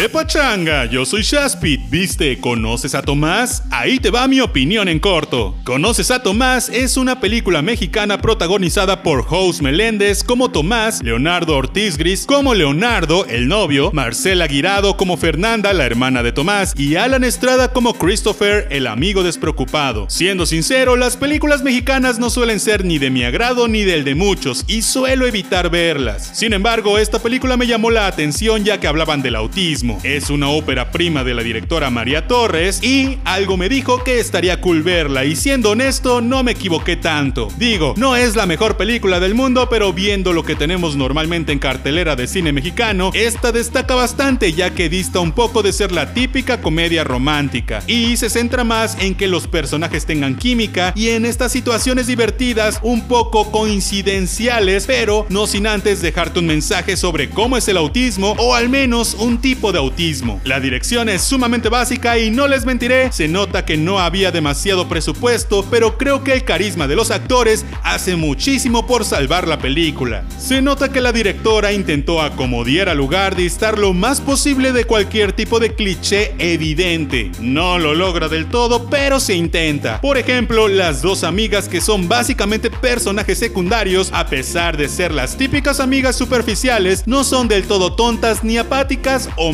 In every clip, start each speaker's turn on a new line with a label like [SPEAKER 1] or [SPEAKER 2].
[SPEAKER 1] ¡Qué pachanga! Yo soy Shaspit. ¿Viste? ¿Conoces a Tomás? Ahí te va mi opinión en corto. ¿Conoces a Tomás? Es una película mexicana protagonizada por House Meléndez como Tomás, Leonardo Ortiz Gris como Leonardo, el novio, Marcela Guirado como Fernanda, la hermana de Tomás, y Alan Estrada como Christopher, el amigo despreocupado. Siendo sincero, las películas mexicanas no suelen ser ni de mi agrado ni del de muchos, y suelo evitar verlas. Sin embargo, esta película me llamó la atención ya que hablaban del autismo es una ópera prima de la directora María Torres y algo me dijo que estaría cool verla. Y siendo honesto no me equivoqué tanto. Digo, no es la mejor película del mundo, pero viendo lo que tenemos normalmente en cartelera de cine mexicano, esta destaca bastante ya que dista un poco de ser la típica comedia romántica. Y se centra más en que los personajes tengan química y en estas situaciones divertidas un poco coincidenciales, pero no sin antes dejarte un mensaje sobre cómo es el autismo o al menos un tipo de autismo. La dirección es sumamente básica y no les mentiré, se nota que no había demasiado presupuesto, pero creo que el carisma de los actores hace muchísimo por salvar la película. Se nota que la directora intentó acomodar al lugar de estar lo más posible de cualquier tipo de cliché evidente. No lo logra del todo, pero se intenta. Por ejemplo, las dos amigas que son básicamente personajes secundarios, a pesar de ser las típicas amigas superficiales, no son del todo tontas ni apáticas o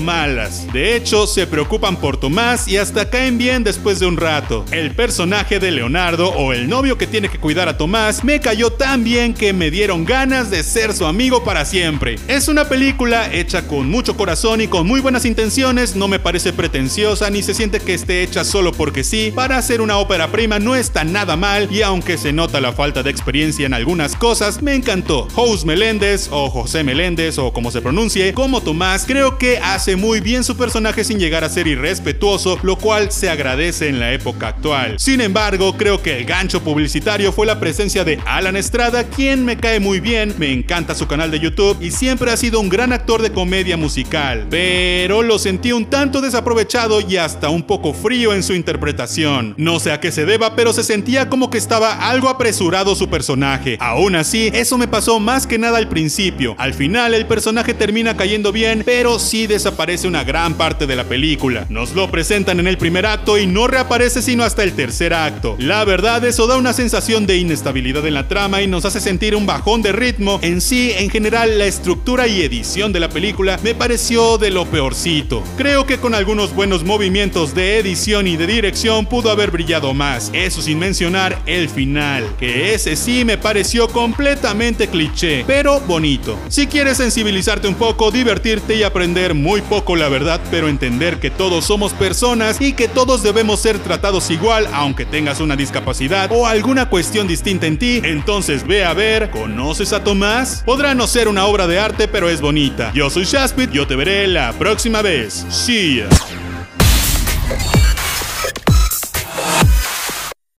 [SPEAKER 1] De hecho, se preocupan por Tomás y hasta caen bien después de un rato. El personaje de Leonardo o el novio que tiene que cuidar a Tomás me cayó tan bien que me dieron ganas de ser su amigo para siempre. Es una película hecha con mucho corazón y con muy buenas intenciones, no me parece pretenciosa ni se siente que esté hecha solo porque sí. Para hacer una ópera prima no está nada mal y aunque se nota la falta de experiencia en algunas cosas, me encantó. Jose Meléndez o José Meléndez o como se pronuncie, como Tomás, creo que hace bien su personaje sin llegar a ser irrespetuoso, lo cual se agradece en la época actual. Sin embargo, creo que el gancho publicitario fue la presencia de Alan Estrada, quien me cae muy bien, me encanta su canal de YouTube y siempre ha sido un gran actor de comedia musical, pero lo sentí un tanto desaprovechado y hasta un poco frío en su interpretación. No sé a qué se deba, pero se sentía como que estaba algo apresurado su personaje. Aún así, eso me pasó más que nada al principio. Al final el personaje termina cayendo bien, pero sí desapareció una gran parte de la película. Nos lo presentan en el primer acto y no reaparece sino hasta el tercer acto. La verdad, eso da una sensación de inestabilidad en la trama y nos hace sentir un bajón de ritmo. En sí, en general, la estructura y edición de la película me pareció de lo peorcito. Creo que con algunos buenos movimientos de edición y de dirección pudo haber brillado más. Eso sin mencionar el final, que ese sí me pareció completamente cliché, pero bonito. Si quieres sensibilizarte un poco, divertirte y aprender muy la verdad, pero entender que todos somos personas y que todos debemos ser tratados igual aunque tengas una discapacidad o alguna cuestión distinta en ti, entonces ve a ver, ¿conoces a Tomás? Podrá no ser una obra de arte, pero es bonita. Yo soy Shaspit, yo te veré la próxima vez. See ya.